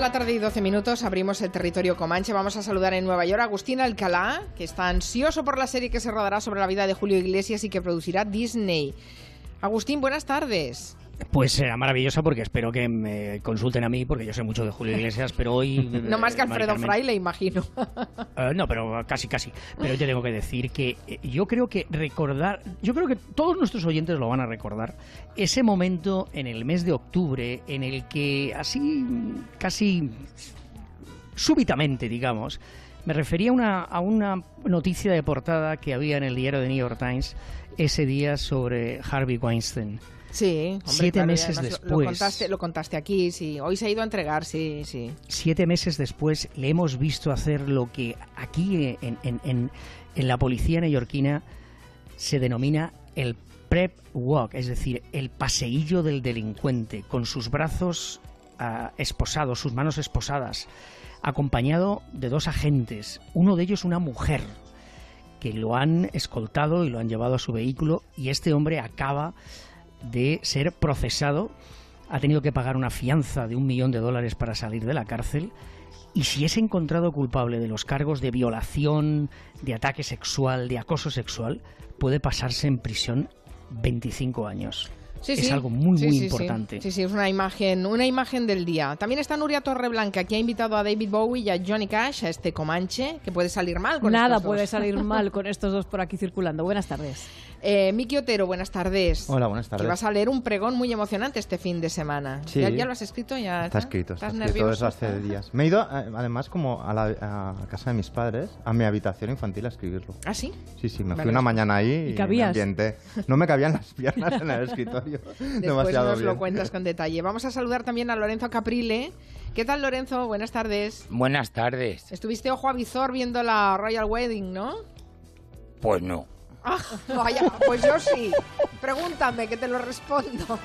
de la tarde y 12 minutos abrimos el territorio Comanche. Vamos a saludar en Nueva York a Agustín Alcalá, que está ansioso por la serie que se rodará sobre la vida de Julio Iglesias y que producirá Disney. Agustín, buenas tardes. Pues será maravillosa porque espero que me consulten a mí, porque yo sé mucho de Julio Iglesias, pero hoy... no más que Alfredo Fraile, imagino. Uh, no, pero casi, casi. Pero yo tengo que decir que eh, yo creo que recordar, yo creo que todos nuestros oyentes lo van a recordar, ese momento en el mes de octubre en el que así, casi súbitamente, digamos, me refería una, a una noticia de portada que había en el diario de New York Times ese día sobre Harvey Weinstein. Sí, siete meses después. Lo contaste, lo contaste aquí, sí. Hoy se ha ido a entregar, sí, sí. Siete meses después le hemos visto hacer lo que aquí en, en, en, en la policía neoyorquina se denomina el prep walk, es decir, el paseillo del delincuente, con sus brazos uh, esposados, sus manos esposadas, acompañado de dos agentes, uno de ellos una mujer, que lo han escoltado y lo han llevado a su vehículo y este hombre acaba de ser procesado, ha tenido que pagar una fianza de un millón de dólares para salir de la cárcel y si es encontrado culpable de los cargos de violación, de ataque sexual, de acoso sexual, puede pasarse en prisión 25 años. Sí, es sí. algo muy, Sí, muy sí, importante. Sí, sí, es una imagen, una imagen del día. También está Nuria Torreblanca, que ha invitado a David Bowie y a Johnny Cash a este Comanche, que puede salir mal con Nada estos puede salir mal con estos dos por aquí circulando. Buenas tardes. Eh, Miki Otero, buenas tardes. Hola, buenas tardes. Que vas a leer un pregón muy emocionante este fin de semana. Sí. ¿Ya, ya lo has escrito? ¿Ya Está escrito, está ¿Estás escrito nervioso? desde hace días. Me he ido, eh, además, como a la a casa de mis padres, a mi habitación infantil a escribirlo. ¿Ah, sí? Sí, sí, me Vale. fui una mañana ahí y, me ambienté. No me cabían las piernas en el escritorio. Después Demasiado nos bien. lo cuentas con detalle. Vamos a saludar también a Lorenzo Caprile. ¿Qué tal, Lorenzo? Buenas tardes. Buenas tardes. Estuviste ojo a visor viendo la Royal Wedding, ¿no? Pues no. Ah, vaya, pues yo sí. Pregúntame, que te lo respondo.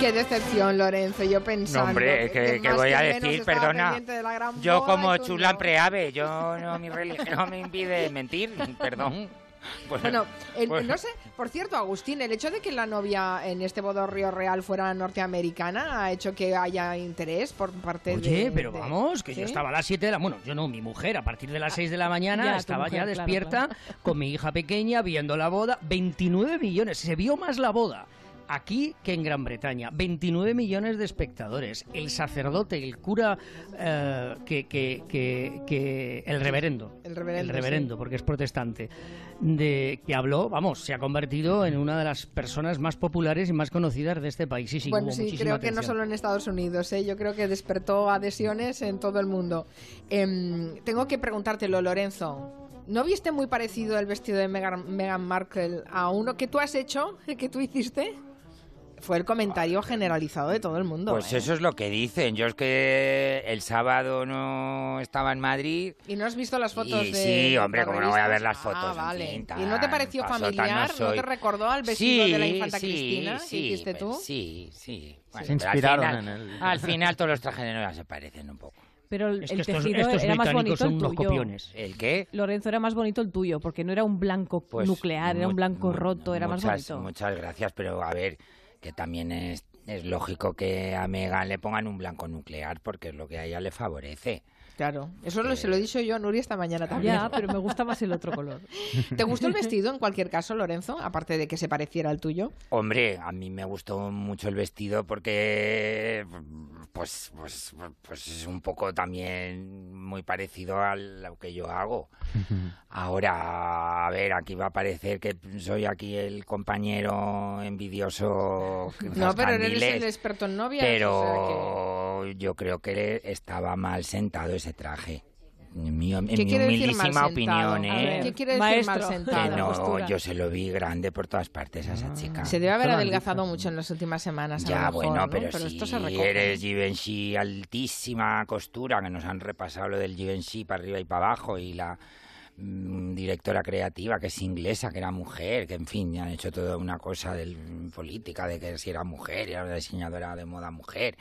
Qué decepción, Lorenzo. Yo pensando. No, hombre, que, que más voy a menos decir, perdona. de Yo boda como chula no. preave, yo no, mi religión no me impide mentir, perdón. Pues- Bueno, el- pues- no sé, por cierto, Agustín, el hecho de que la novia en este bodorrio real fuera norteamericana ha hecho que haya interés por parte de... Oye, pero de- vamos, que yo estaba a las 7 de la... Bueno, yo no, mi mujer, a partir de las 6 de la mañana ya, estaba mujer, ya claro, despierta con mi hija pequeña viendo la boda. 29 millones, se vio más la boda aquí que en Gran Bretaña. 29 millones de espectadores. El sacerdote, el cura, eh, que, que, que, que- El reverendo. El reverendo, reverendo, porque es protestante. De, que habló, vamos, se ha convertido en una de las personas más populares y más conocidas de este país. Sí, sí, bueno, sí, creo que no solo en Estados Unidos, ¿eh? yo creo que despertó adhesiones en todo el mundo. Em, tengo que preguntártelo, Lorenzo. ¿No viste muy parecido el vestido de Meghan, Meghan Markle a uno que tú has hecho, que tú hiciste? Fue el comentario generalizado de todo el mundo. Pues ¿eh? eso es lo que dicen. Yo es que el sábado no estaba en Madrid. ¿Y no has visto las fotos Y de sí, hombre, cómo no voy a ver las fotos, Ah, en vale. fin, ¿Y no te pareció no familiar? ¿No, soy. te recordó al vestido sí, de la infanta sí, Cristina sí, que hiciste tú? pues Sí, sí. Bueno, Se al inspiraron final- en él. Al final todos los trajes de novia se parecen un poco. Pero el, Es que el estos, tejido estos era más bonito son el tuyo. copiones. ¿El qué? Lorenzo era más bonito el tuyo, porque no era un blanco Pues nuclear, era un blanco roto, era más muchas, bonito. Muchas gracias, pero a ver, que también es, es lógico que a Megan le pongan un blanco nuclear porque es lo que a ella le favorece. Claro, eso lo, se lo he dicho yo a Nuria esta mañana también. Ya, pero me gusta más el otro color. ¿Te gustó el vestido en cualquier caso, Lorenzo? Aparte de que se pareciera al tuyo. Hombre, a mí me gustó mucho el vestido porque pues, pues, pues es un poco también muy parecido a lo que yo hago. Ahora, a ver, aquí va a parecer que soy aquí el compañero envidioso. No, pero eres zascandiles. el experto en novias. Pero o sea yo creo que estaba mal sentado ese traje. En mi, en ¿Qué mi humilísima opinión, A ¿eh? ¿Qué quiere decir Maestro. mal Que sentado? la no, postura. yo se lo vi grande por todas partes a esa chica. que se debe haber adelgazado mucho en las últimas semanas. a Ya, lo mejor, bueno, ¿no? pero, si esto se eres Givenchy altísima costura, que nos han repasado lo del Givenchy para arriba y para abajo, y la mm, directora creativa, que es inglesa, que era mujer, que en fin, ya han hecho toda una cosa de política, de que si era mujer, era una diseñadora de moda mujer.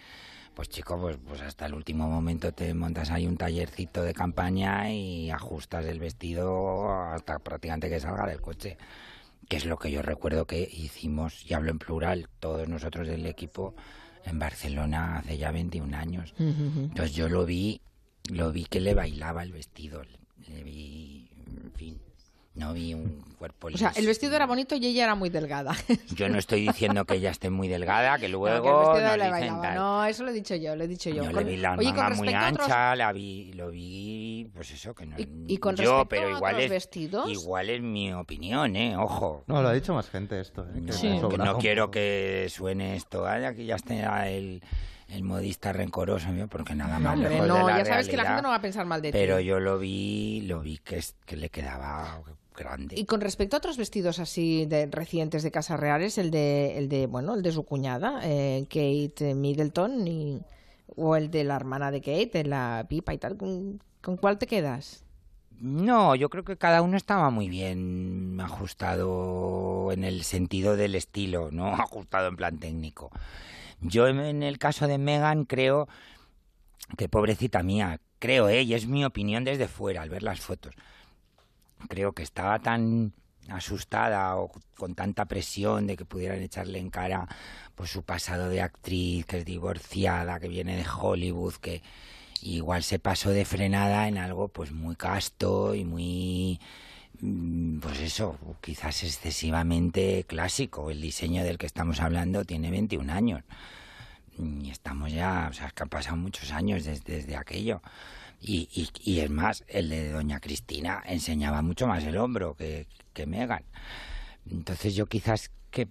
Pues chico, pues, pues hasta el último momento te montas ahí un tallercito de campaña y ajustas el vestido hasta prácticamente que salga del coche que es lo que yo recuerdo que hicimos, y hablo en plural, todos nosotros del equipo, en Barcelona hace ya 21 años. Entonces yo lo vi, lo vi que le bailaba el vestido, le vi, en fin, no vi un cuerpo O sea, el liso. vestido era bonito y ella era muy delgada. Yo no estoy diciendo que ella esté muy delgada, que No, luego que dicen bailaba. tal. No, eso lo he dicho yo, lo he dicho yo. Yo Con- le vi la Oye, con manga muy otros- ancha, la vi, lo vi, pues eso, que no Y- y con yo, respecto pero a igual otros es, vestidos. igual es mi opinión, ¿eh? Ojo. No, lo ha dicho más gente esto. ¿eh? Que No, Sí. que no quiero que suene esto, ay, aquí ya está el, el modista rencoroso, mío, porque nada No, más hombre, lejos no, de la ya sabes que la gente no va a pensar mal de ti. Pero yo lo vi, lo vi que, es, que le quedaba grande. Y con respecto a otros vestidos así de recientes de casas reales, el de, el de bueno, el de su cuñada, eh, Kate Middleton, y, o el de la hermana de Kate, la pipa y tal, ¿con, con cuál te quedas? No, yo creo que cada uno estaba muy bien ajustado en el sentido del estilo, no ajustado en plan técnico. Yo en- en el caso de Megan creo que pobrecita mía, creo, ¿eh? y es mi opinión desde fuera al ver las fotos. Creo que estaba tan asustada o con tanta presión de que pudieran echarle en cara pues su pasado de actriz, que es divorciada, que viene de Hollywood, que igual se pasó de frenada en algo pues muy casto y muy mm, pues eso, quizás excesivamente clásico. El diseño del que estamos hablando tiene 21 años. Y estamos ya, o sea, que han pasado muchos años desde aquello. Y, y, y es más, el de Doña Cristina enseñaba mucho más el hombro que, que Megan. Entonces yo quizás que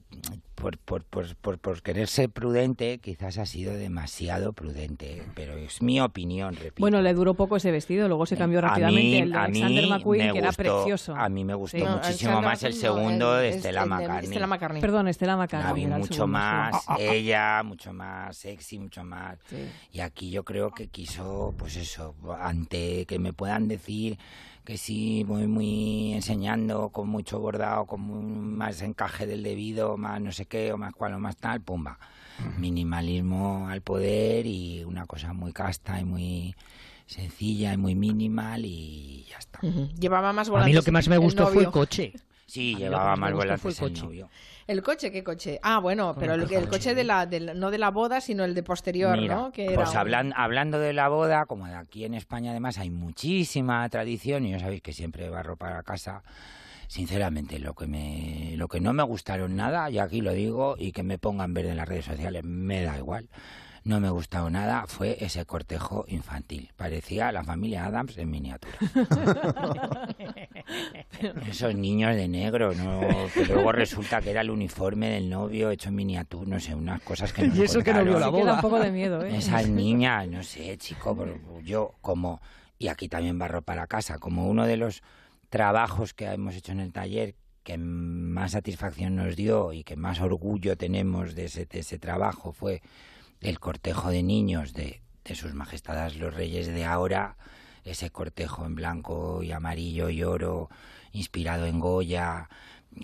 por, por, por, por, por querer ser prudente, quizás ha sido demasiado prudente, pero es mi opinión, repito. Bueno, le duró poco ese vestido, luego se cambió A rápidamente mí- el de a mí Alexander McQueen, me que era gustó- precioso. A mí me gustó muchísimo más el segundo el- de el- Estela McCartney. Perdón, Estela McCartney. Mucho segundo, sí. más ella, mucho más sexy, mucho más. Sí. Y aquí yo creo que quiso, pues eso, ante que me puedan decir que sí, voy muy enseñando con mucho bordado, con muy- más encaje del debido, más no sé qué, o más cual, o más tal, pumba. Minimalismo al poder y una cosa muy casta y muy sencilla y muy minimal y ya está. Llevaba más A volantes mí lo que más me gustó fue el coche. Sí, A llevaba más volantes fue el el novio. ¿El coche? ¿Qué coche? Ah, bueno, pero el, el el coche de la, del- no de la boda, sino el de posterior, Mira, ¿no? Que pues era un- hablan- hablando de la boda, como de aquí en España además hay muchísima tradición y ya sabéis que siempre barro para casa. Sinceramente, lo que me, lo que no me gustaron nada, y aquí lo digo, y que me pongan verde en las redes sociales, me da igual. No me gustó nada, fue ese cortejo infantil. Parecía la familia Adams en miniatura. Esos niños de negro, ¿no? que luego resulta que era el uniforme del novio hecho en miniatura, no sé, unas cosas que nos Y eso que no vio contaron. la boda. un poco de miedo, ¿eh? Esas niñas, no sé, chico, yo como, y aquí también barro para casa, como uno de los trabajos que hemos hecho en el taller que más satisfacción nos dio y que más orgullo tenemos de ese, de ese trabajo fue el cortejo de niños de, de sus majestades los reyes de ahora, ese cortejo en blanco y amarillo y oro, inspirado en Goya,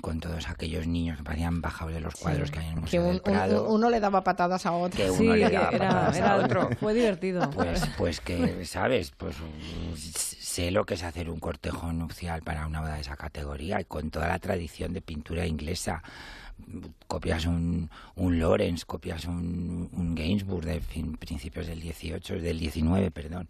con todos aquellos niños que parecían bajados de los cuadros que hay en el que Museo un- del un- Prado. uno le daba patadas a otro. Que Sí, uno le daba era, patadas a otro. fue divertido. Pues, pues que, ¿sabes? Pues sé lo que es hacer un cortejo nupcial para una boda de esa categoría y con toda la tradición de pintura inglesa. Copias un, un Lawrence, copias un, un Gainsbourg de fin- principios del 18, del 19, perdón.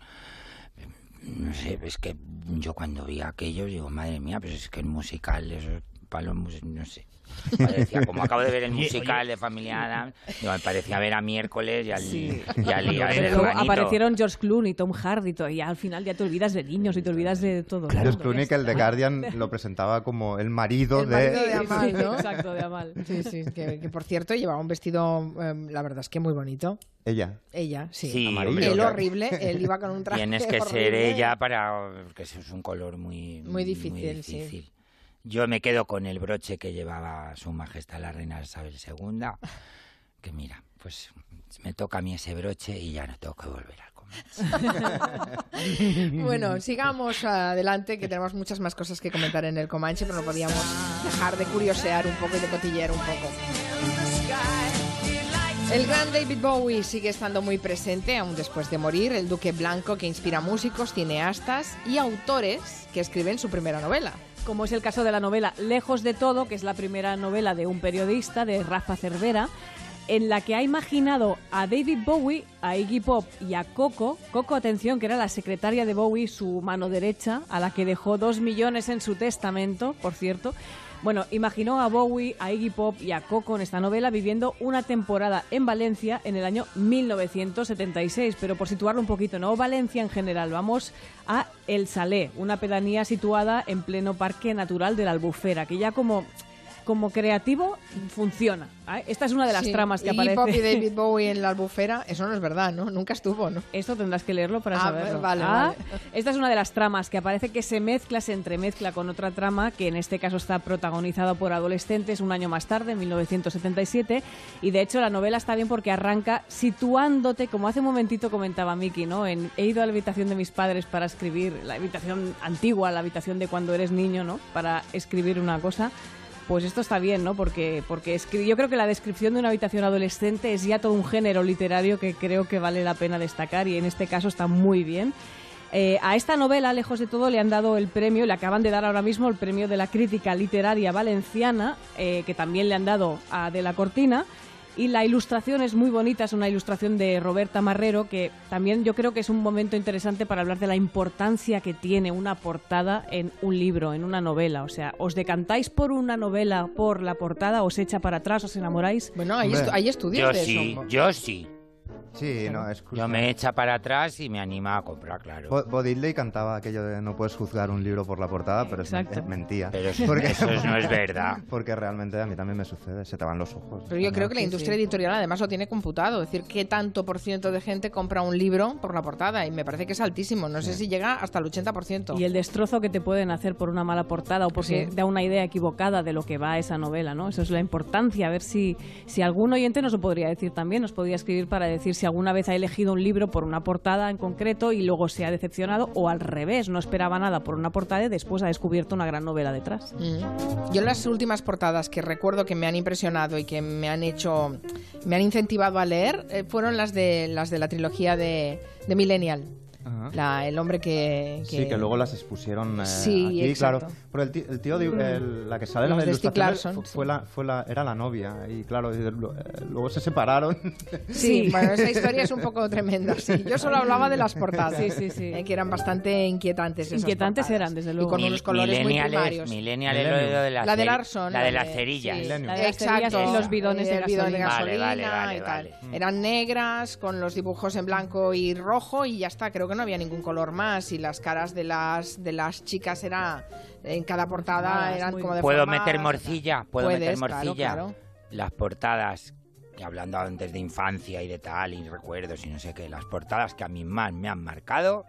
No sé, es que yo cuando vi aquello digo, madre mía, pues es que el musical, esos no sé. Parecía, como acabo de ver el musical de Familia Adams, digo, me parecía ver a miércoles y al, Sí. y al, y al Pero aparecieron George Clooney, Tom Hardy, y al final ya te olvidas de niños y te olvidas de todo. George Clooney, que el de. Guardian lo presentaba como el marido El de... marido de Amal, sí, ¿no? Exacto, de Amal. Sí, sí, que, que por cierto llevaba un vestido, eh, la verdad es que muy bonito. Ella. Ella, sí. Sí, Amarillo, Él claro. horrible, él iba con un traje Tienes que ser ella para... porque eso es un color muy... Muy difícil. Yo me quedo con el broche que llevaba su majestad la reina Isabel II, que mira, pues me toca a mí ese broche y ya no tengo que volver al comercio. Bueno, sigamos adelante, que tenemos muchas más cosas que comentar en el Comanche, pero no podíamos dejar de curiosear un poco y de cotillear un poco. El gran David Bowie sigue estando muy presente, aún después de morir, el Duque Blanco que inspira músicos, cineastas y autores que escriben su primera novela. Como es el caso de la novela Lejos de todo, que es la primera novela de un periodista, de Rafa Cervera, en la que ha imaginado a David Bowie, a Iggy Pop y a Coco. Coco, atención, que era la secretaria de Bowie, su mano derecha, a la que dejó dos millones en su testamento, por cierto. Bueno, imaginó a Bowie, a Iggy Pop y a Coco en esta novela viviendo una temporada en Valencia en el año 1976. Pero por situarlo un poquito, no Valencia en general, vamos a El Salé, una pedanía situada en pleno Parque Natural de la Albufera, que ya como como creativo funciona. ¿eh? Esta es una de las Sí, tramas que aparece. Y David Bowie en la albufera, eso no es verdad, ¿no? Nunca estuvo, ¿no? Esto tendrás que leerlo para Ah, saberlo. vale, Ah, vale. Esta es una de las tramas que aparece que se mezcla, se entremezcla con otra trama que en este caso está protagonizada por adolescentes un año más tarde, en 1977. Y de hecho la novela está bien porque arranca situándote, como hace un momentito comentaba Miki, ¿no? En, he ido a la habitación de mis padres para escribir, la habitación antigua, la habitación de cuando eres niño, ¿no? Para escribir una cosa. Pues esto está bien, ¿no? Porque, porque yo creo que la descripción de una habitación adolescente es ya todo un género literario que creo que vale la pena destacar y en este caso está muy bien. Eh, a esta novela, lejos de todo, le han dado el premio, le acaban de dar ahora mismo el premio de la crítica literaria valenciana, eh, que también le han dado a De la Cortina. Y la ilustración es muy bonita, es una ilustración de Roberta Marrero, que también yo creo que es un momento interesante para hablar de la importancia que tiene una portada en un libro, en una novela. O sea, ¿os decantáis por una novela por la portada? ¿Os echa para atrás? ¿Os enamoráis? Bueno, hay, estu- hay estudios Yo de sí, eso. yo sí. Sí, no, es Yo me echa para atrás y me anima a comprar, claro. Bo- cantaba aquello de no puedes juzgar un libro por la portada, pero Exacto. es mentira. Pero eso, Porque- eso no es verdad. Porque realmente a mí también me sucede, se te van los ojos. Pero yo creo que la Sí, industria sí. editorial además lo tiene computado. Es decir, qué tanto por ciento de gente compra un libro por la portada. Y me parece que es altísimo. No sé si llega hasta el 80%. Y el destrozo que te pueden hacer por una mala portada o porque Sí. da una idea equivocada de lo que va esa novela, ¿no? Eso es la importancia. A ver si, si algún oyente nos lo podría decir también, nos podría escribir para decir si alguna vez ha elegido un libro por una portada en concreto y luego se ha decepcionado o al revés, no esperaba nada por una portada y después ha descubierto una gran novela detrás. Mm. Yo las últimas portadas que recuerdo que me han impresionado y que me han hecho, me han incentivado a leer, eh, fueron las de las de la trilogía de, de Millennial. Ajá. La- el hombre que, Sí, que luego las expusieron eh, Sí, aquí, exacto. claro. Pero el tío, el tío de- el- la que sale en Los las de Stieg ilustraciones Larsson, fu- sí. fue la, fue la, era la novia y claro, y eh, luego se separaron. Sí, bueno, esa historia es un poco tremenda. Sí. Yo solo hablaba de las portadas, Sí, sí, sí. eh, que eran bastante inquietantes. esas Inquietantes portadas. eran, desde Y luego. con Mil- unos colores muy primarios. millennial de- la, La de Larson, La la de las cerillas. sí. La de las cerillas Exacto. y los bidones de bidón de gasolina. Vale, gasolina vale, vale, y tal. vale. Eran negras con los dibujos en blanco y rojo y ya está. Creo que no había ningún color más y las caras de las de las chicas era en cada portada Deformadas, eran como bien. ¿Puedo meter morcilla? ¿Puedo meter Puedes, morcilla? claro. Las portadas, y hablando antes de infancia y de tal, y recuerdos y no sé qué, las portadas que a mí más me han marcado,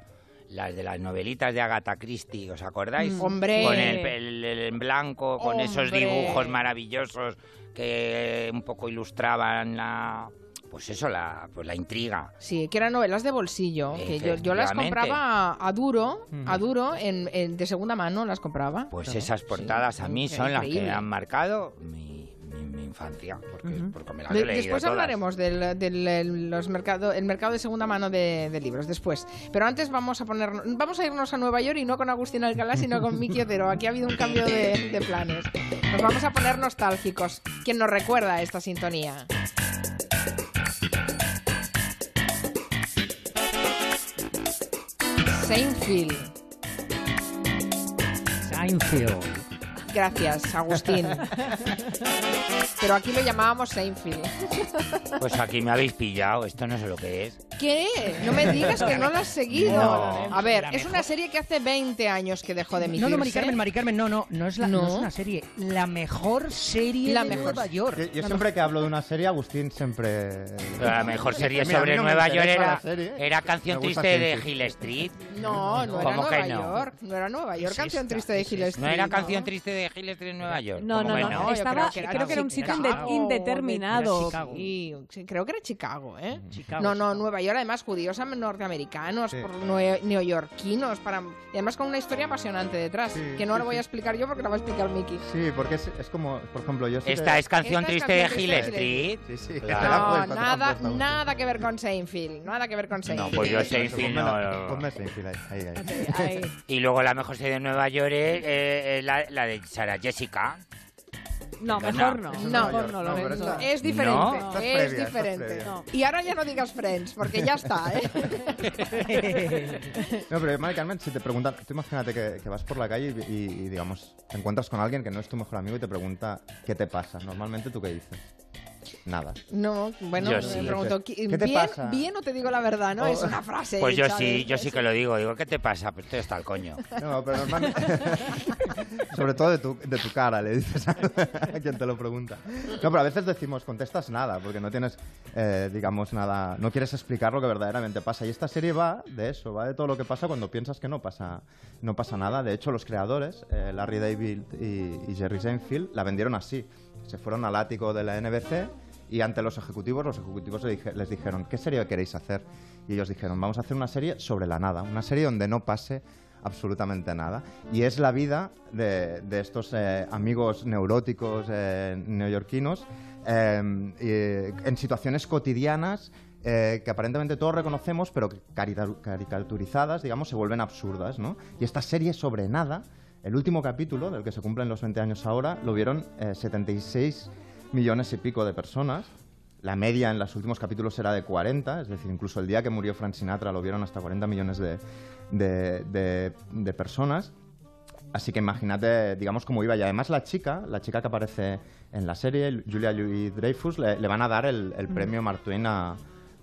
las de las novelitas de Agatha Christie, ¿os acordáis? Mm. Hombre. Con el, el- el en blanco, con esos dibujos maravillosos que un poco ilustraban la... Pues eso, la, pues la intriga. Sí, que eran novelas de bolsillo. Que yo, yo las compraba a, duro, a duro, en, en- de segunda mano las compraba. Pues Claro. esas portadas a mí son las que increíble. han marcado mi, mi- mi infancia, porque, Ujú. porque me las De- leído después todas. hablaremos del, del- el- los mercado, el mercado de segunda mano de, de libros, después. Pero antes vamos a poner, vamos a irnos a Nueva York y no con Agustín Alcalá, sino con Miki Otero. Aquí ha habido un cambio de, de planes. Nos vamos a poner nostálgicos. ¿Quién nos recuerda esta sintonía? Seinfeld. Seinfeld. Gracias, Agustín. Pero aquí lo llamábamos Seinfeld. Pues aquí me habéis pillado, esto no sé lo que es. ¿Qué? No me digas que no lo has seguido. No. A ver, es una serie que hace 20 años que dejó de emitirse. No, no, Mari Carmen, Mari Carmen, no, no, no es, la, no. No. es una serie. La mejor serie La de mejor. Nueva York. Yo, yo siempre que hablo de una serie, Agustín siempre... La mejor serie Mira, sobre Nueva York era, era Canción Triste de. Hill Street. No, no era ¿Cómo que Nueva no? York. No era Nueva York, Es canción esta, triste de Hill. Street. ¿No era Canción Triste de Hill Street en Nueva York? No, ¿Cómo no, no, yo estaba, creo que era creo que era un Chicago. sitio inde- indeterminado. Chicago. Sí, creo que era Chicago, ¿eh? Chicago, no, no, Chicago. Nueva York, además judíos norteamericanos, Sí. por nue- neoyorquinos, para... y además con una historia apasionante detrás, Sí, que no sí, la voy a explicar yo porque la va a explicar Miki. Sí, porque es, es como, por ejemplo, yo Esta es Canción Esta es Triste de Hill Triste de Street. Sí, sí. Claro. No, nada, nada que ver con Seinfeld, nada que ver con No, Seinfeld. pues yo Seinfeld no... Ponme Seinfeld ahí, ahí, ahí. Ahí. Y luego la mejor serie de Nueva York es eh, eh, la, la de Sarah Jessica. No, mejor no. No, mejor no, esta- Es diferente, No. Es previa, esta es diferente. No. Y ahora ya no digas Friends, porque ya está, ¿eh? No, pero Mari Carmen, si te preguntan, tú imagínate que, que vas por la calle y, y- y, digamos, te encuentras con alguien que no es tu mejor amigo y te pregunta qué te pasa. Normalmente, ¿tú qué dices? Nada. No, bueno, Yo me sí. pregunto, ¿Qué te ¿bien, pasa? bien o te digo la verdad, no? Oh. Es una frase Pues yo hecha sí, yo sí que lo digo. Digo, ¿qué te pasa? Pues estoy hasta el coño. No, pero normalmente... Sobre todo de tu, de tu cara, le dices a, a quien te lo pregunta. No, pero a veces decimos, contestas nada, porque no tienes, eh, digamos, nada... No quieres explicar lo que verdaderamente pasa. Y esta serie va de eso, va de todo lo que pasa cuando piensas que no pasa, no pasa nada. De hecho, los creadores, eh, Larry David y, y Jerry Seinfeld, la vendieron así. Se fueron al ático de la NBC y ante los ejecutivos, los ejecutivos les dijeron, ¿qué serie queréis hacer? Y ellos dijeron, vamos a hacer una serie sobre la nada, una serie donde no pase absolutamente nada. Y es la vida de, estos eh, amigos neuróticos eh, neoyorquinos y, en situaciones cotidianas eh, que aparentemente todos reconocemos, pero caricaturizadas, digamos, se vuelven absurdas, ¿no? Y esta serie sobre nada, el último capítulo, del que se cumplen los 20 años ahora, lo vieron eh, 76 millones y pico de personas. La media en los últimos capítulos era de 40, es decir, incluso el día que murió Frank Sinatra lo vieron hasta 40 millones de, de- de- de personas. Así que imagínate, digamos, cómo iba. Y además la chica, la chica que aparece en la serie, Julia Louis Dreyfus, le, le van a dar el, el premio Mark Twain a-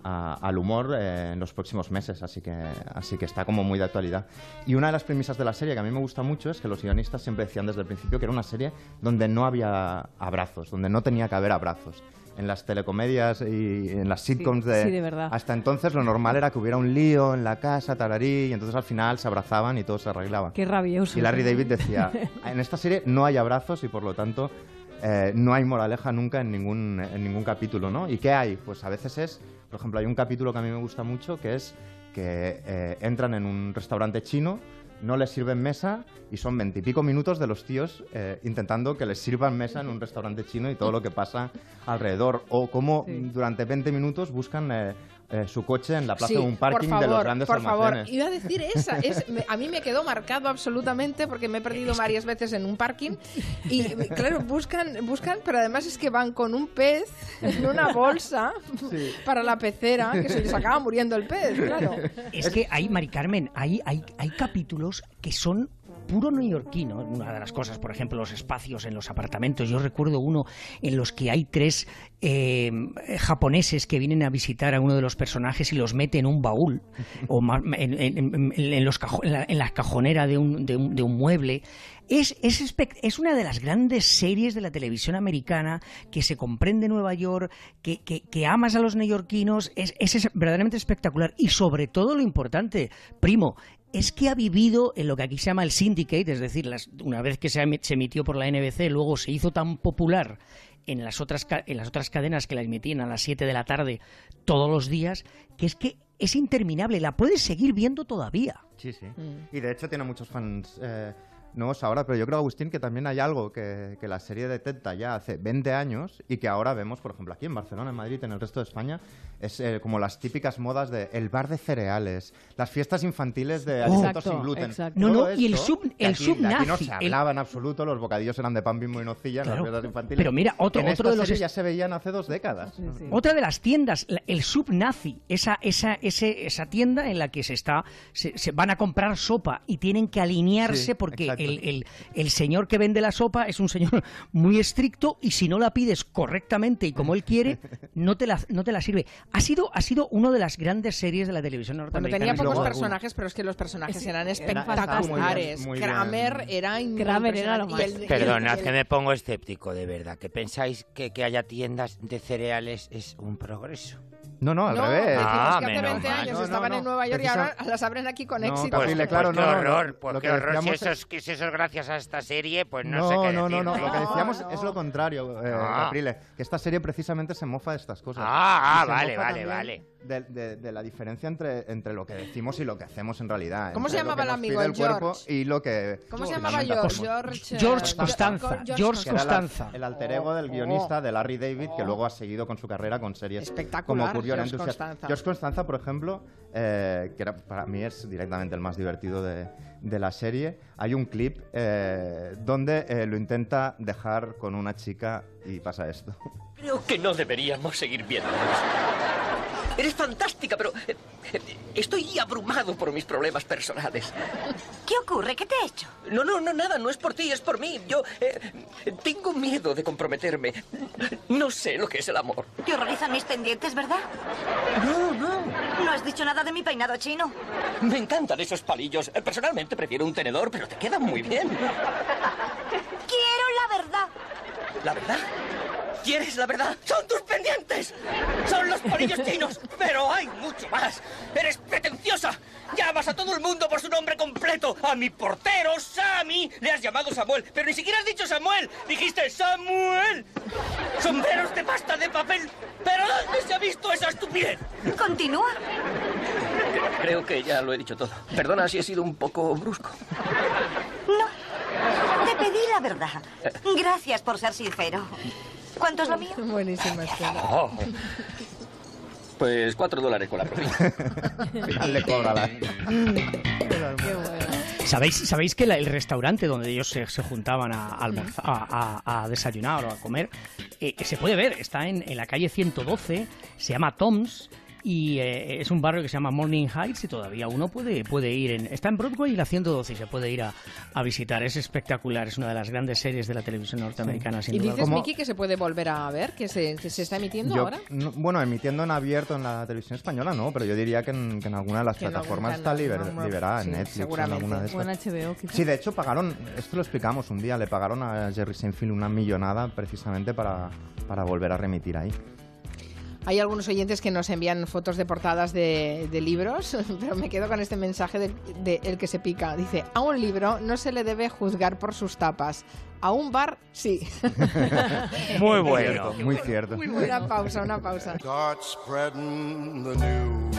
a- al humor eh, en los próximos meses, así que, así que está como muy de actualidad. Y una de las premisas de la serie que a mí me gusta mucho es que los guionistas siempre decían desde el principio que era una serie donde no había abrazos, donde no tenía que haber abrazos. En las telecomedias y en las sitcoms de, sí, de verdad. hasta entonces lo normal era que hubiera un lío en la casa, tararí, y entonces al final se abrazaban y todo se arreglaba. Qué rabioso. Y Larry David decía, en esta serie no hay abrazos y por lo tanto eh, no hay moraleja nunca en ningún, en ningún capítulo, ¿no? ¿Y qué hay? Pues a veces es, por ejemplo, hay un capítulo que a mí me gusta mucho que es que eh, entran en un restaurante chino, no les sirven mesa y son veintipico minutos de los tíos eh, intentando que les sirvan mesa en un restaurante chino y todo lo que pasa alrededor. O cómo Sí. durante 20 minutos buscan eh, eh, su coche en la plaza Sí, de un parking por de favor, los grandes por favor. almacenes. Iba a decir esa. Es, me- a mí me quedó marcado absolutamente porque me he perdido varias veces en un parking. Y claro, buscan, buscan, pero además es que van con un pez en una bolsa para la pecera, que se les acaba muriendo el pez, claro. Es que hay, Mari Carmen, hay, hay, hay capítulos que son puro neoyorquino. Una de las cosas, por ejemplo, los espacios en los apartamentos. Yo recuerdo uno en los que hay tres eh, japoneses que vienen a visitar a uno de los personajes y los mete en un baúl o en, en- en- en los cajo- la, en la cajonera de un, de un- de un mueble. Es, es, espec- es una de las grandes series de la televisión americana que se comprende en Nueva York, que, que- que amas a los neoyorquinos, es verdaderamente espectacular. Y sobre todo lo importante, primo, es que ha vivido en lo que aquí se llama el syndicate, es decir, las- una vez que se, emi- se emitió por la NBC, luego se hizo tan popular en las otras, ca- en las otras cadenas que la emitían a las 7 de la tarde todos los días, que es que es interminable, la puedes seguir viendo todavía. Sí, sí. Y de hecho tiene muchos fans eh, nuevos ahora, pero yo creo, Agustín, que también hay algo que, que la serie detecta ya hace 20 años y que ahora vemos, por ejemplo, aquí en Barcelona, en Madrid, en el resto de España, es eh, como las típicas modas de el bar de cereales, las fiestas infantiles de alimentos Exacto, sin gluten. exacto. No, no, y el sub- que el aquí- de aquí no se el- hablaba en absoluto, los bocadillos eran de pan, bimbo y nocilla en las fiestas infantiles. Pero mira, otro- en otro esta de los serie es- ya se veían hace dos décadas. Sí, sí. Otra de las tiendas, el subnazi, esa, esa, ese, esa tienda en la que se está, se, se van a comprar sopa y tienen que alinearse Sí, porque exacto. El, el- el señor que vende la sopa es un señor muy estricto y si no la pides correctamente y como él quiere, no te la, no te la sirve. Ha sido, ha sido una de las grandes series de la televisión Bueno, norteamericana. tenía y pocos luego personajes, pero es que los personajes Es- eran era- espectaculares. Kramer era Kramer era lo más. Y el- y Perdonad y que me pongo escéptico, de verdad. ¿Que pensáis que, que haya tiendas de cereales es un progreso? No, no, al no, revés. decimos Ah, que hace menos 20 mal. años No, estaban no. en Nueva York y Precisa- ahora las abren aquí con No, éxito. Caprile, claro, pues no, qué no, no. horror, pues Lo qué que horror. Si decíamos eso, es, eso es gracias a esta serie, pues no, No, sé qué no, no, no, Lo que decíamos no. es lo contrario, eh, Ah. Caprile, que esta serie precisamente se mofa de estas cosas. Ah, ah, vale, vale, también vale. De, de- de la diferencia entre, entre lo que decimos y lo que hacemos en realidad. ¿Cómo se llamaba el amigo, el el cuerpo George? y lo que ¿Cómo se llamaba. George? George, George Costanza. George la- Costanza. el alter ego del Oh. guionista de Larry David, que luego ha seguido con su carrera con series Espectacular, como George Enthusiast. Costanza. George Constanza, por ejemplo, eh, que era- para mí es directamente el más divertido de, de la serie. Hay un clip eh, donde eh, lo intenta dejar con una chica y pasa esto. Creo que no deberíamos seguir viéndonos. Eres fantástica, pero eh, eh, estoy abrumado por mis problemas personales. ¿Qué ocurre? ¿Qué te he hecho? No, no, no, nada, no es por ti, es por mí. Yo eh, tengo miedo de comprometerme. No sé lo que es el amor. Te horrorizan mis pendientes, ¿verdad? No, no. No has dicho nada de mi peinado chino. Me encantan esos palillos. Personalmente prefiero un tenedor, pero te quedan muy bien. Quiero la verdad. ¿La verdad? ¿Quieres la verdad? ¡Son tus pendientes! ¡Son los palillos chinos! ¡Pero hay mucho más! ¡Eres pretenciosa! ¡Llamas a todo el mundo por su nombre completo! ¡A mi portero, Sammy! Le has llamado Samuel, pero ni siquiera has dicho Samuel. ¡Dijiste Samuel! ¡Sombreros de pasta de papel! ¿Pero dónde se ha visto esa estupidez? Continúa. Creo que ya lo he dicho todo. Perdona si he sido un poco brusco. No. Te pedí la verdad. Gracias por ser sincero. ¿Cuánto es lo mío? Buenísima escena. Oh. Pues cuatro dólares con la propina. Le cobra la... ¿Sabéis, ¿Sabéis que la- el restaurante donde ellos se, se juntaban a, a- a- a desayunar o a comer eh, se puede ver? Está en, en la calle 112, se llama Tom's y eh, es un barrio que se llama Morning Heights y todavía uno puede, puede ir. En, está en Broadway y la 112 y se puede ir a, a visitar. Es espectacular, es una de las grandes series de la televisión norteamericana. sin ¿Y duda dices. Miki, que se puede volver a ver? ¿Que se, que se está emitiendo Yo- ahora? no- bueno, emitiendo en abierto en la televisión española no, pero yo diría que en, que en alguna de las Que plataformas está liber- ¿no? liberada, Sí, en Netflix, en alguna de estas. HBO. Sí, de hecho pagaron, esto lo explicamos un día, le pagaron a Jerry Seinfeld una millonada precisamente para, para volver a remitir ahí. Hay algunos oyentes que nos envían fotos de portadas de, de libros, pero me quedo con este mensaje de, de El que se pica. Dice, a un libro no se le debe juzgar por sus tapas. A un bar, sí. Muy Cierto, muy cierto. una pausa, una pausa. Start spreading the news.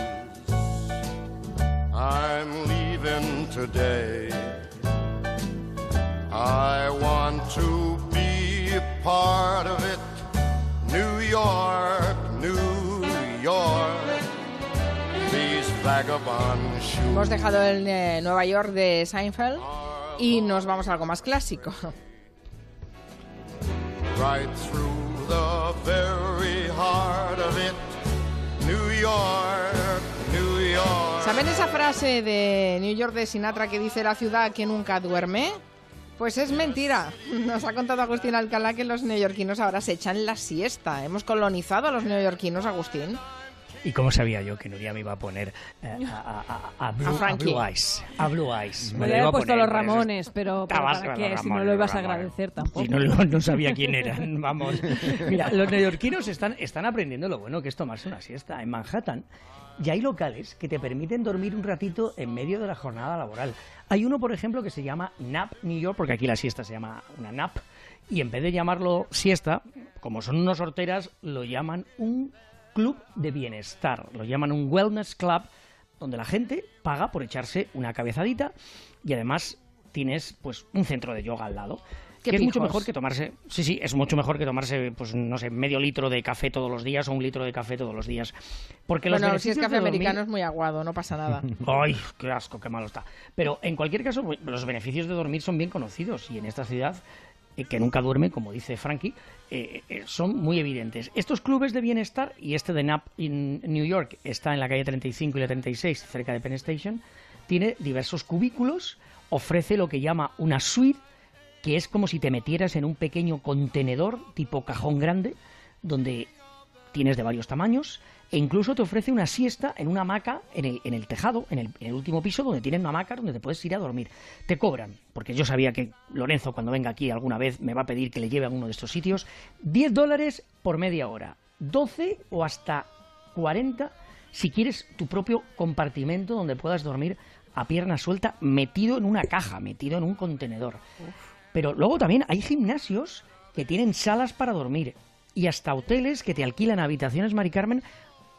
I'm leaving today. I want to be a part of it. New York, Hemos dejado el eh, Nueva York de Seinfeld y nos vamos a algo más clásico. right through the very heart of it. New York, New York. ¿Saben esa frase de New York de Sinatra que dice la ciudad que nunca duerme? Pues es mentira. Nos ha contado Agustín Alcalá que los neoyorquinos ahora se echan la siesta. Hemos colonizado a los neoyorquinos, Agustín. ¿Y cómo sabía yo que Nuria me iba a poner eh, a, a- a- a Blue, A a. Blue Eyes? A Blue Eyes. Me lo le iba había a puesto poner, los Ramones, pero, ¿para qué? Si no lo ibas a agradecer tampoco. Sí, no, lo- no sabía quién eran, vamos. Mira, los neoyorquinos están, están aprendiendo lo bueno que es tomarse una siesta. En Manhattan ya hay locales que te permiten dormir un ratito en medio de la jornada laboral. Hay uno, por ejemplo, que se llama Nap New York, porque aquí la siesta se llama una nap, y en vez de llamarlo siesta, como son unos horteras, lo llaman un club de bienestar, lo llaman un wellness club, donde la gente paga por echarse una cabezadita y además tienes pues un centro de yoga al lado. Que es mucho mejor que tomarse, sí, sí, es mucho mejor que tomarse, pues no sé, medio litro de café todos los días o un litro de café todos los días. Porque los bueno, si es café dormir- americano es muy aguado, no pasa nada. Ay, qué asco, qué malo está. Pero en cualquier caso, los beneficios de dormir son bien conocidos y en esta ciudad, eh, que nunca duerme, como dice Frankie, eh, eh, son muy evidentes. Estos clubes de bienestar, y este de NAP en New York está en la calle 35 y la 36, cerca de Penn Station, tiene diversos cubículos, ofrece lo que llama una suite, que es como si te metieras en un pequeño contenedor tipo cajón grande, donde tienes de varios tamaños e incluso te ofrece una siesta en una hamaca en el, en el tejado, en el, último piso, donde tienen una hamaca donde te puedes ir a dormir. Te cobran, porque yo sabía que Lorenzo cuando venga aquí alguna vez me va a pedir que le lleve a uno de estos sitios, 10 dólares por media hora, 12 o hasta 40 si quieres tu propio compartimento donde puedas dormir a pierna suelta metido en una caja, metido en un contenedor. Pero luego también hay gimnasios que tienen salas para dormir y hasta hoteles que te alquilan habitaciones, Mari Carmen,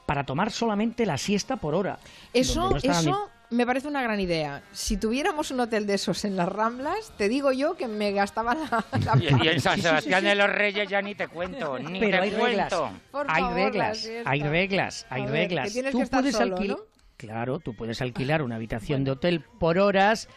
para tomar solamente la siesta por hora. Eso, no eso me parece una gran idea. Si tuviéramos un hotel de esos en las Ramblas, te digo yo que me gastaba la, la Y, y en San Sí, sí, sí, Sebastián sí. de los Reyes ya ni te cuento, ni Pero te hay reglas. cuento. Por hay favor, reglas, hay reglas, hay A ver, reglas. que tienes tú que estar puedes solo, alquil- ¿no? Claro, tú puedes alquilar una habitación de hotel por horas,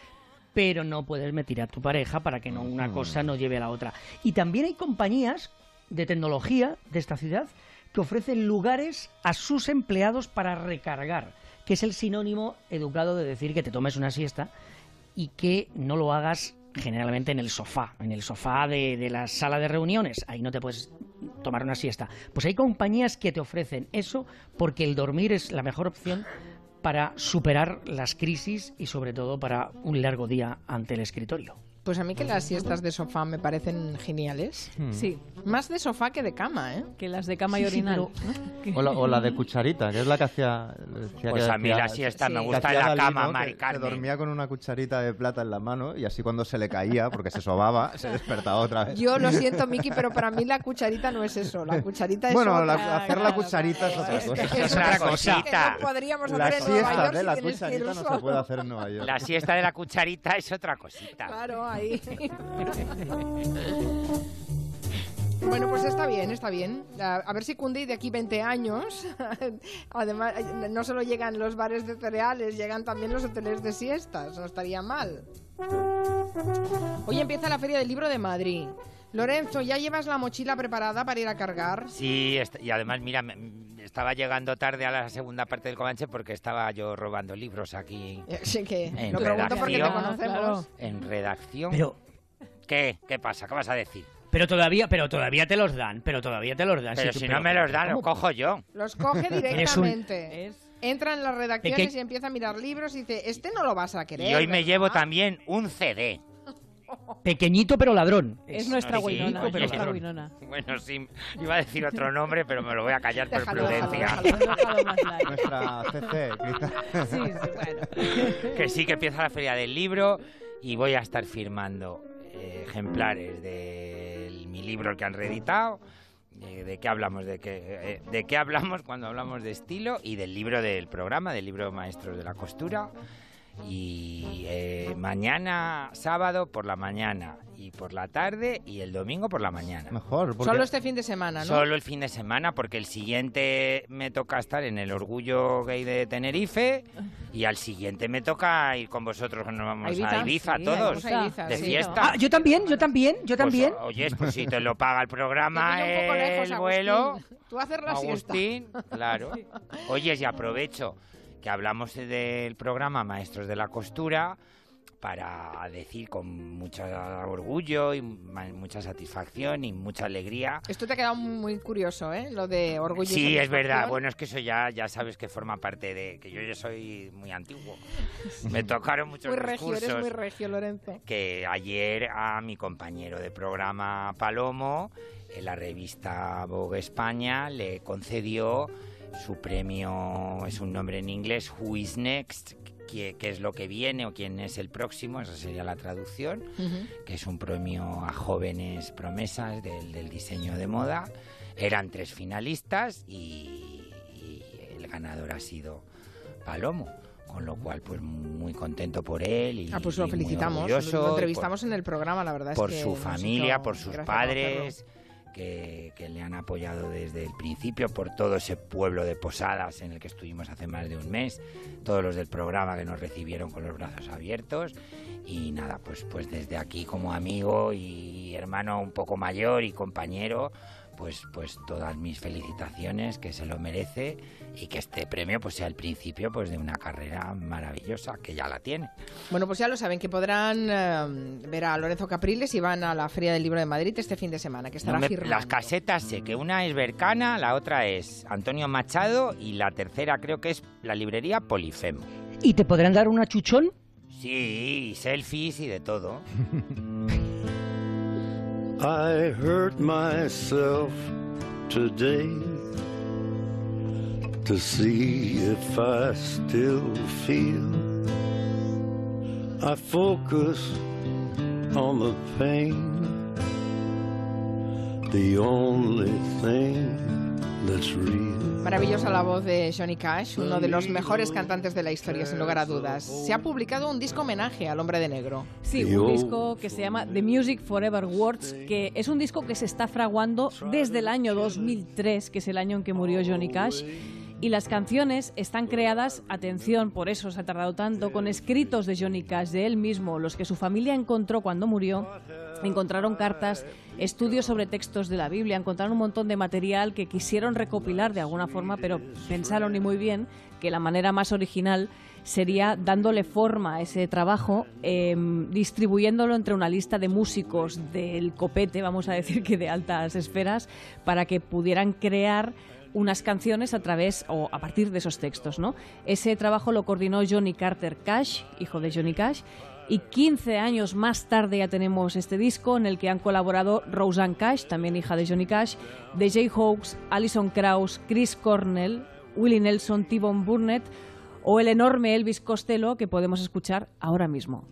pero no puedes meter a tu pareja para que no una Mm. cosa no lleve a la otra. Y también hay compañías de tecnología de esta ciudad que ofrecen lugares a sus empleados para recargar, que es el sinónimo educado de decir que te tomes una siesta y que no lo hagas generalmente en el sofá, en el sofá de, de la sala de reuniones. Ahí no te puedes tomar una siesta. Pues hay compañías que te ofrecen eso porque el dormir es la mejor opción para superar las crisis y sobre todo para un largo día ante el escritorio. Pues a mí que las siestas de sofá me parecen geniales. Hmm. Sí, Más de sofá que de cama, ¿eh? que las de cama y Sí, sí, orinal. pero- O la, o la de cucharita, que es la que hacía... decía Pues que a mí hacía- la siesta me sí. gusta que en hacía la Dalí, cama, ¿no? Mari Que- Carmen. Que dormía con una cucharita de plata en la mano y así cuando se le caía, porque se sobaba, se despertaba otra vez. Yo lo siento, Miki, pero para mí la cucharita no es eso. La cucharita es Bueno, la- hacer la cucharita es otra cosa. es otra cosita. que no podríamos La hacer en Nueva siesta York de la cucharita no se puede hacer en Nueva York. La siesta de la cucharita es otra cosita. Claro, ahí. Bueno, pues está bien, está bien. A, ver si cunde y de aquí 20 años. Además, no solo llegan los bares de cereales, llegan también los hoteles de siestas. No estaría mal. Hoy empieza la Feria del Libro de Madrid. Lorenzo, ¿ya llevas la mochila preparada para ir a cargar? Sí, y además, mira, estaba llegando tarde a la segunda parte del Comanche porque estaba yo robando libros aquí Eh, Sí que En lo pregunto porque te redacción. conocemos. en redacción. Pero, ¿Qué? ¿Qué pasa? ¿Qué vas a decir? pero todavía, pero todavía te los dan, pero todavía te los dan. Pero si no me los dan, los cojo yo. Los coge un- directamente. Es- Entra en las redacciones y empieza a mirar libros y dice, este no lo vas a querer. Y hoy me ¿verdad?". llevo también un CD. Pequeñito pero ladrón. Es nuestra Winona, oye, es nuestra pero- Winona. Bueno, sí, iba a decir otro nombre, pero me lo voy a callar por Déjalo, prudencia. déjalo. Déjalo. Nuestra CC. Sí, sí, bueno. que sí que empieza la feria del libro y voy a estar firmando eh, ejemplares de mi libro que han reeditado eh, de qué hablamos de qué eh, de qué hablamos cuando hablamos de estilo y del libro del programa del libro maestros de la costura y eh, mañana sábado por la mañana y por la tarde y el domingo por la mañana Mejor, porque... Solo este fin de semana, ¿no? Solo el fin de semana, porque el siguiente me toca estar en el Orgullo Gay de Tenerife y al siguiente me toca ir con vosotros, nos vamos A Ibiza, a Ibiza sí, todos, vamos a Ibiza, de sí. fiesta. Ah, yo también, yo también, yo Pues, también. oyes, pues si te lo paga el programa, pilla un poco lejos, el Agustín. vuelo, Tú hacer la siesta. Agustín, claro. Oyes, y aprovecho que hablamos del programa Maestros de la Costura para decir con mucho orgullo y mucha satisfacción y mucha alegría Esto te ha quedado muy curioso, ¿eh? Lo de orgullo y Sí, es verdad. Bueno, es que eso ya, ya sabes que forma parte de... que yo ya soy muy antiguo. Me tocaron muchos Muy regio, eres muy regio, Lorenzo. que ayer a mi compañero de programa Palomo, en la revista Vogue España, le concedió su premio, es un nombre en inglés, Who is Next, qué, qué es lo que viene o quién es el próximo, esa sería la traducción que es un premio a jóvenes promesas del, del diseño de moda. Eran tres finalistas y, y el ganador ha sido Palomo. Con lo cual, pues muy contento por él y, Ah, pues lo felicitamos. Lo por- entrevistamos en el programa, la verdad por es que su familia, por sus padres, que, le han apoyado desde el principio, por todo ese pueblo de Posadas en el que estuvimos hace más de un mes, todos los del programa que nos recibieron con los brazos abiertos. Y nada, pues, pues desde aquí como amigo y hermano un poco mayor y compañero, pues, pues todas mis felicitaciones, que se lo merece y que este premio pues sea el principio pues de una carrera maravillosa, que ya la tiene. Bueno, pues ya lo saben, que podrán eh, ver a Lorenzo Capriles y van a la Feria del Libro de Madrid este fin de semana, que estará No me- firmando. las casetas sé que una es Bercana, la otra es Antonio Machado y la tercera creo que es la librería Polifemo. ¿Y te podrán dar una chuchón? Sí, y selfies y de todo. I hurt myself today to see if I still feel. I focus on the pain, the only thing that's real. Maravillosa la voz de Johnny Cash, uno de los mejores cantantes de la historia, sin lugar a dudas. Se ha publicado un disco homenaje al hombre de negro. Sí, un disco que se llama The Music Forever Words, que es un disco que se está fraguando desde el año 2003, que es el año en que murió Johnny Cash. Y las canciones están creadas, atención, por eso se ha tardado tanto, con escritos de Johnny Cash, de él mismo, los que su familia encontró cuando murió. Encontraron cartas, estudios sobre textos de la Biblia, encontraron un montón de material que quisieron recopilar de alguna forma, pero pensaron y muy bien que la manera más original sería dándole forma a ese trabajo, eh, distribuyéndolo entre una lista de músicos del copete, vamos a decir que de altas esferas, para que pudieran crear unas canciones a través o a partir de esos textos, ¿no? Ese trabajo lo coordinó Johnny Carter Cash, hijo de Johnny Cash, y 15 años más tarde ya tenemos este disco en el que han colaborado Roseanne Cash, también hija de Johnny Cash, DJ Hawkes, Alison Krauss, Chris Cornell, Willie Nelson, T-Bone Burnett o el enorme Elvis Costello que podemos escuchar ahora mismo.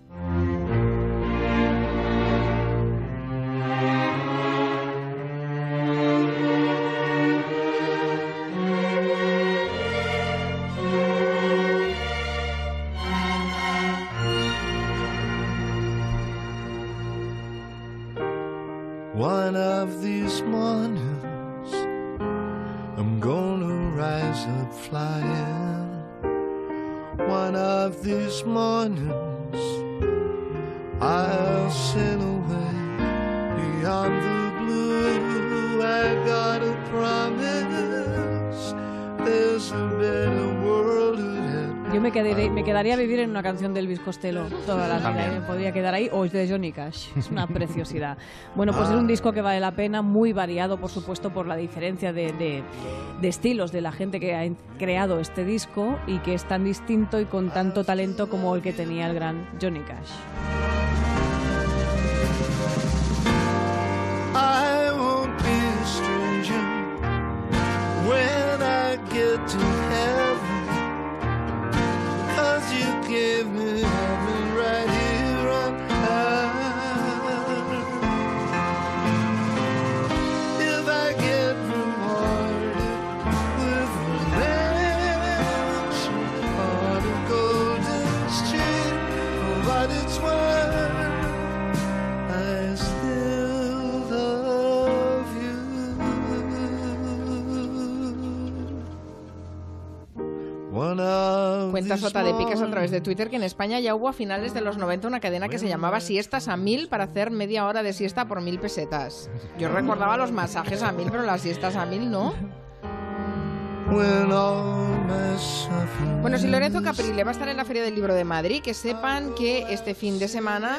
One of these mornings, I'm gonna rise up flying. One of these mornings, I'll sail away Yo me, quedaré, me quedaría a vivir en una canción de Elvis Costello toda la vida. También. ¿eh? Podría quedar ahí o es de Johnny Cash. Es una preciosidad. Bueno, pues es un disco que vale la pena, muy variado, por supuesto, por la diferencia de, de- de estilos de la gente que ha creado este disco y que es tan distinto y con tanto talento como el que tenía el gran Johnny Cash. I won't be a stranger when I get to forgiven Cuenta Sota de Picas a través de Twitter que en España ya hubo a finales de los 90 una cadena que se llamaba Siestas a Mil para hacer media hora de siesta por mil pesetas. Yo recordaba los masajes a mil, pero las siestas a mil no. Bueno, si Lorenzo Caprile va a estar en la Feria del Libro de Madrid, que sepan que este fin de semana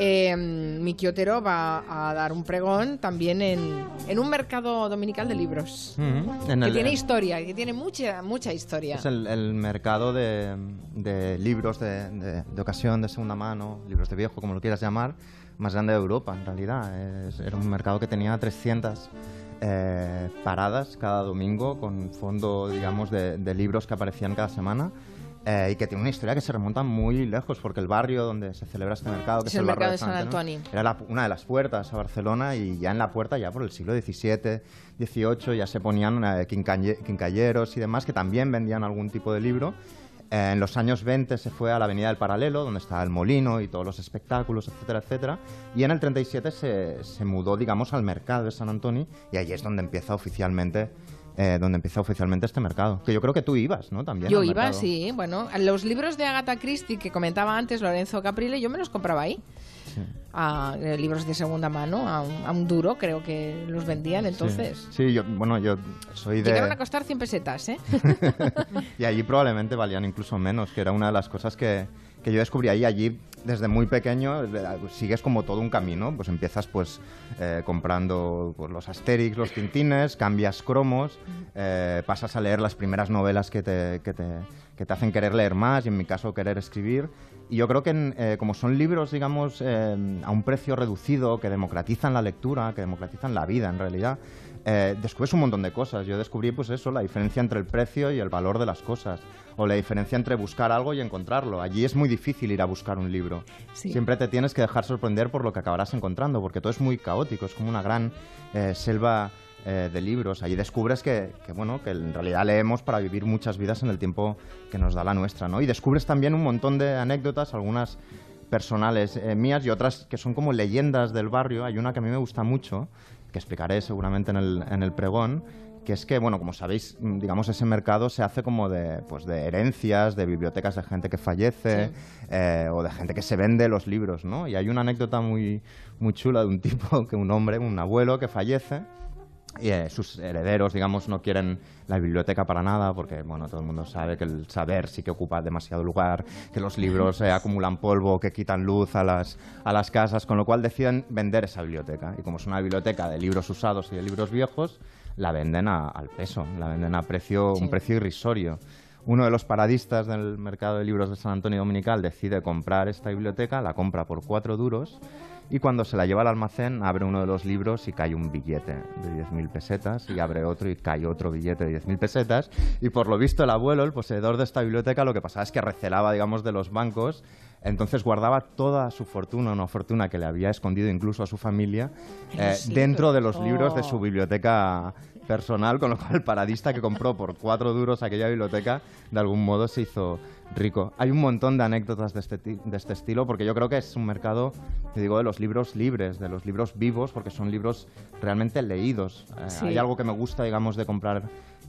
eh, Miki Otero va a dar un pregón también en, en un mercado dominical de libros. En Que el- tiene historia, que tiene mucha, mucha historia. Es el, el mercado de, de libros de, de- de ocasión, de segunda mano, libros de viejo, como lo quieras llamar, más grande de Europa, en realidad. Es- era un mercado que tenía 300 eh, paradas cada domingo con fondo, digamos, de libros que aparecían cada semana. Eh, y que tiene una historia que se remonta muy lejos, porque el barrio donde se celebra este mercado, que Es es, el barrio mercado de San Antoni. era la- una de las puertas a Barcelona y ya en la puerta, ya por el siglo XVII, XVIII, ya se ponían eh, quincalle- quincalleros y demás que también vendían algún tipo de libro. Eh, en los años 20 se fue a la Avenida del Paralelo, donde estaba el molino y todos los espectáculos, etcétera, etcétera. Y en el 37 se, se mudó, digamos, al mercado de San Antoni y ahí es donde empieza oficialmente, eh, donde empieza oficialmente este mercado. Que yo creo que tú ibas, ¿no? También. Yo iba, mercado. sí, bueno, los libros de Agatha Christie que comentaba antes Lorenzo Caprile, yo me los compraba ahí. A, eh, libros de segunda mano, a un, a un duro, creo que los vendían entonces. Sí, sí, yo, bueno, yo soy de... Llegaron a costar 100 pesetas, ¿eh? y allí probablemente valían incluso menos, que era una de las cosas que, que yo descubrí ahí. Allí, desde muy pequeño, sigues como todo un camino. Pues empiezas pues eh, comprando pues, los Asterix, los Tintines, cambias cromos, eh, pasas a leer las primeras novelas que te, que, te, que te hacen querer leer más y en mi caso querer escribir. Y yo creo que en, eh, como son libros, digamos, eh, a un precio reducido, que democratizan la lectura, que democratizan la vida en realidad, eh, descubres un montón de cosas. Yo descubrí, pues eso, la diferencia entre el precio y el valor de las cosas, o la diferencia entre buscar algo y encontrarlo. Allí es muy difícil ir a buscar un libro. Sí. Siempre te tienes que dejar sorprender por lo que acabarás encontrando, porque todo es muy caótico, es como una gran eh, selva eh, de libros. Ahí descubres que, que, bueno, que en realidad leemos para vivir muchas vidas en el tiempo que nos da la nuestra, ¿no? Y descubres también un montón de anécdotas, algunas personales eh, mías y otras que son como leyendas del barrio. Hay una que a mí me gusta mucho, que explicaré seguramente en el, en el pregón, que es que, bueno, como sabéis, mm, digamos, ese mercado se hace como de, pues, de herencias, de bibliotecas de gente que fallece eh, o de gente que se vende los libros, ¿no? Y hay una anécdota muy, muy chula de un tipo, que un hombre, un abuelo que fallece y eh, sus herederos, digamos, no quieren la biblioteca para nada porque, bueno, todo el mundo sabe que el saber sí que ocupa demasiado lugar, que los libros eh, acumulan polvo, que quitan luz a las, a las casas, con lo cual deciden vender esa biblioteca. Y como es una biblioteca de libros usados y de libros viejos, la venden a- al peso, la venden a precio, un precio irrisorio. Uno de los paradistas del mercado de libros de San Antonio Dominical decide comprar esta biblioteca, la compra por cuatro duros y cuando se la lleva al almacén abre uno de los libros y cae un billete de 10.000 pesetas y abre otro y cae otro billete de 10.000 pesetas y por lo visto el abuelo, el poseedor de esta biblioteca, lo que pasaba es que recelaba, digamos, de los bancos entonces guardaba toda su fortuna, una fortuna que le había escondido incluso a su familia, eh, dentro de los libros. libros de Oh. su biblioteca personal, con lo cual el paradista que compró por cuatro duros aquella biblioteca, de algún modo se hizo rico. Hay un montón de anécdotas de este, de este estilo, porque yo creo que es un mercado, te digo, de los libros libres, de los libros vivos, porque son libros realmente leídos. Eh. Hay algo que me gusta, digamos, de comprar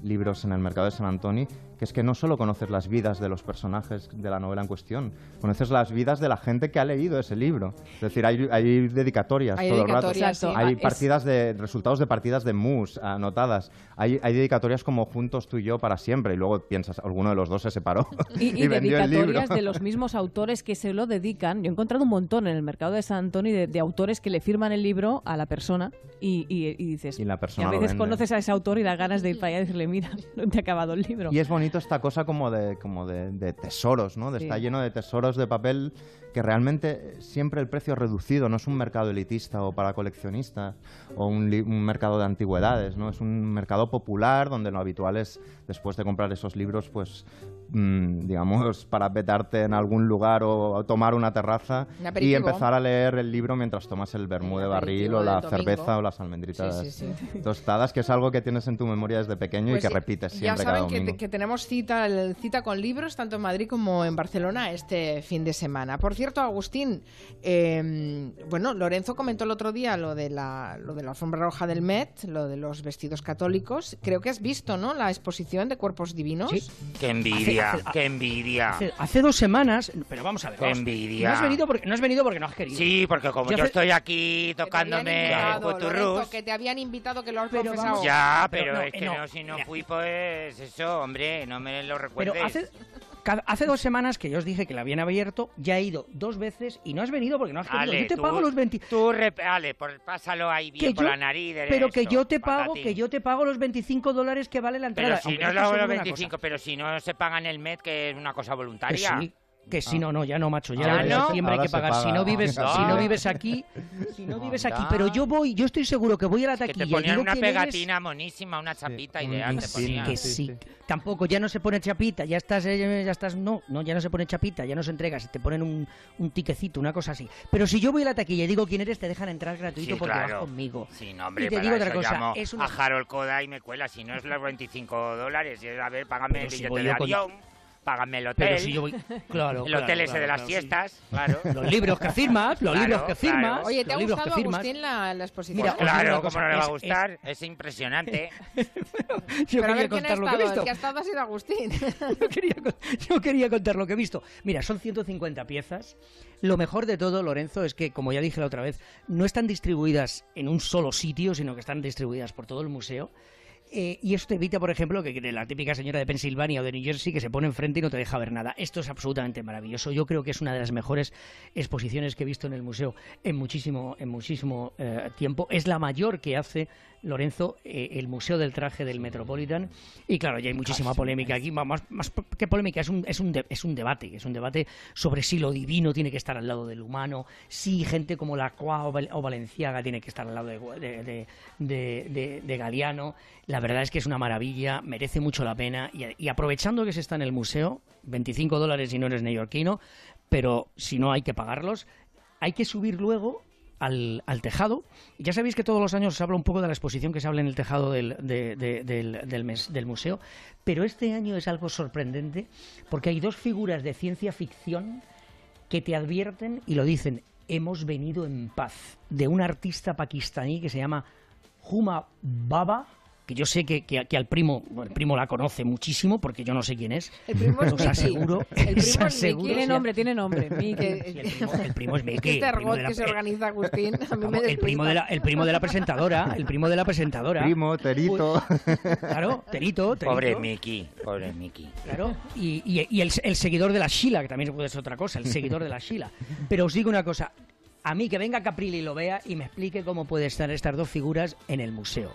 libros en el mercado de San Antonio, que es que no solo conoces las vidas de los personajes de la novela en cuestión, conoces las vidas de la gente que ha leído ese libro. Es decir, hay, hay dedicatorias Hay todo el rato. dedicatorias, sí. Hay Ah, partidas de resultados de partidas de mus anotadas. Hay, hay dedicatorias como juntos tú y yo para siempre y luego piensas, alguno de los dos se separó Y, y vendió el libro. dedicatorias de los mismos autores que se lo dedican. Yo he encontrado un montón en el mercado de San Antonio de, de autores que le firman el libro a la persona y, y- y dices... Y la persona a veces conoces a ese autor y das ganas de ir para allá y decirle, mira, no te ha acabado el libro. Y es bonito esta cosa como de, como de, de tesoros, ¿no? De Sí. Está lleno de tesoros de papel que realmente siempre el precio es reducido, no es un mercado elitista o para coleccionistas o un, un mercado de antigüedades, ¿no? Es un mercado popular donde lo habitual es, después de comprar esos libros, pues, mm, digamos, parapetarte en algún lugar o, tomar una terraza Un y empezar a leer el libro mientras tomas el vermú de barril o la cerveza o las almendritas Sí, sí, sí. tostadas, que es algo que tienes en tu memoria desde pequeño Pues y que sí, repites Ya siempre cada saben que, domingo. que tenemos cita, el- cita con libros tanto en Madrid como en Barcelona este fin de semana. Por cierto, Agustín, eh, bueno, Lorenzo comentó el otro día lo de, la, lo de la alfombra roja del Met, lo de los vestidos católicos. Creo que has visto, ¿no? La exposición de cuerpos divinos. Sí. ¡Qué envidia! Hace- hace- ¡Qué envidia! Hace, hace dos semanas, pero vamos a ver. Qué vamos. envidia. No has venido porque no has venido porque no has querido. Sí, porque como Yo yo hace- estoy aquí tocándome puturrus, que te habían invitado, que lo has Pero confesado. vamos- Ya, Pero pero no, es que no, no, si no mira. fui, pues eso, hombre, no me lo recuerdes. Pero hace, hace dos semanas que yo os dije que la habían abierto, ya he ido dos veces y no has venido porque no has querido. Ale, yo te tú- pago los 20. Tú, Ale, por- pásalo ahí bien que por yo- la nariz. pero que yo te pago, patatín. que yo te pago los 25 dólares que vale la entrada. Pero si aunque no es lo los una 25, cosa. pero si no se pagan el MED, que es una cosa Que voluntaria. sí, que sí, no, no, ya no, macho, ya, ¿Ya en no? septiembre hay Ahora que se pagar. Si no vives, si no vives aquí, si no vives aquí, pero yo voy, yo estoy seguro que voy a la Que taquilla. te y ponían digo una eres, pegatina monísima, una chapita un ideal te ponían. que Sí, sí, sí. tampoco ya no se pone chapita, ya estás, eh, ya estás, no, no, ya no se pone chapita, ya no se entregas, te ponen un, un tiquecito, una cosa así. Pero si yo voy a la taquilla y digo quién eres, te dejan entrar gratuito Sí, porque claro. vas conmigo. Sí, no, hombre, Y te digo otra cosa, es una- a Harold Koda y me cuela. Si no es los 25 dólares, y es, a ver, págame Pero el si billete de avión, págame el hotel, Pero si yo voy, claro, el claro, hotel ese claro, de las claro, sí. fiestas, claro. Los libros que firmas, los Claro, libros que firmas, claro. Oye, ¿te ha los libros gustado. Agustín, la, la exposición? Mira, Pues claro, una ¿cómo cosa, no le va a es- gustar? Es, impresionante. Yo Pero quería contar lo que he visto. El que ha estado ha sido Agustín. yo, quería, con- yo quería contar lo que he visto. Mira, son 150 piezas. Lo mejor de todo, Lorenzo, es que, como ya dije la otra vez, no están distribuidas en un solo sitio, sino que están distribuidas por todo el museo. Eh, y eso te evita, por ejemplo, que la típica señora de Pensilvania o de New Jersey que se pone enfrente y no te deja ver nada. Esto es absolutamente maravilloso. Yo creo que es una de las mejores exposiciones que he visto en el museo en muchísimo, en muchísimo eh, tiempo. Es la mayor que hace Lorenzo, eh, el Museo del Traje del Metropolitan. Y claro, ya hay muchísima polémica aquí. Más, más que polémica, es un, es, un de- es un debate. Es un debate sobre si lo divino tiene que estar al lado del humano, si gente como Lacroix o, Val- o Valenciaga tiene que estar al lado de, de, de- de- de- de Galeano. La verdad es que es una maravilla, merece mucho la pena. Y, aprovechando que se está en el museo, 25 dólares si no eres neoyorquino, pero si no hay que pagarlos, hay que subir luego al, al tejado. Ya sabéis que todos los años se habla un poco de la exposición que se habla en el tejado del, de- de- del, del mes- del museo, pero este año es algo sorprendente porque hay dos figuras de ciencia ficción que te advierten y lo dicen, hemos venido en paz, de un artista pakistaní que se llama Huma Baba, que yo sé que, que- que al primo, bueno, el primo la conoce muchísimo porque yo no sé quién es. El primo es Os aseguro, El primo os es Mickey. Tiene nombre, tiene nombre. Mickey. Sí, el, primo, el primo es Mickey. Este el primo de la- que se organiza Agustín, a mí me Vamos, el primo de la el primo de la presentadora el primo de la presentadora Primo, Terito. claro terito, terito Pobre Mickey, pobre Mickey. claro y, y- y el, el seguidor de la Sheila que también puede ser otra cosa el seguidor de la Sheila pero os digo una cosa a mí que venga Caprile y lo vea y me explique cómo puede estar estas dos figuras en el museo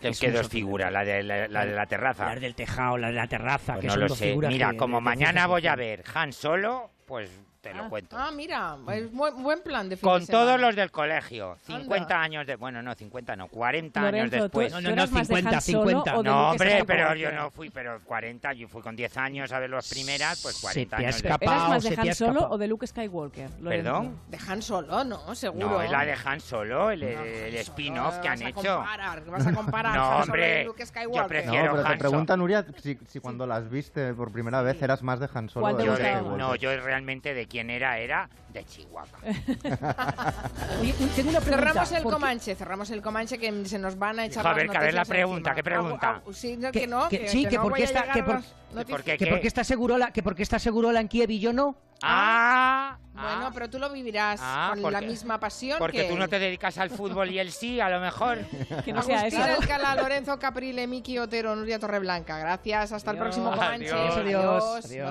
Que una dos figuras, la de la, la de la terraza. las del tejado las de la terraza Pues que no son lo dos sé. figuras Mira, que- como mañana voy a ver Han Solo, pues te lo cuento. Ah, mira, es buen, buen plan de fin Con de todos los del colegio. Anda. 50 años de... Bueno, no, 50 no, 40 años Lorenzo, ¿tú, después. No, no, no, más de 50, Han Solo 50. o de No, hombre, pero yo no fui, pero 40, yo fui con 10 años a ver las primeras, pues Se 40 te ha años escapado. después. ¿Eras más se de te ha Han Solo o de Luke Skywalker? Lorenzo? ¿Perdón? Dejan solo, ¿no? Seguro. No, es la de Han Solo, el, No, el Han spin-off que han vas a hecho. comparar, vas a comparar No, Han Solo hombre, y Luke yo Skywalker. prefiero- No, pero te Han pregunta Nuria si, si cuando las viste por primera vez eras más de Han Solo ¿Cuál o te de Yo de- no, yo realmente de quién era, era de Chihuahua. Oye, tengo una pregunta Cerramos el ¿por qué- Comanche, cerramos el Comanche que se nos van a echar a las ver, que a ver la pregunta, encima. ¿qué pregunta? Ah, ah, sí, no, Que- no, que- que, sí, que que no por voy qué a está- que por- las ¿Que noticias. por qué que qué? por qué está seguro la que porque está seguro la en Kiev y yo no Ah, Bueno, ah, pero tú lo vivirás Ah, con porque- la misma pasión porque que tú no te dedicas al fútbol y él sí, a lo mejor. Que no sea Agustín eso. Alcalá, Lorenzo Caprile, Miki Otero, Nuria Torreblanca. Gracias, hasta el próximo Comanche. Adiós, adiós. Adiós.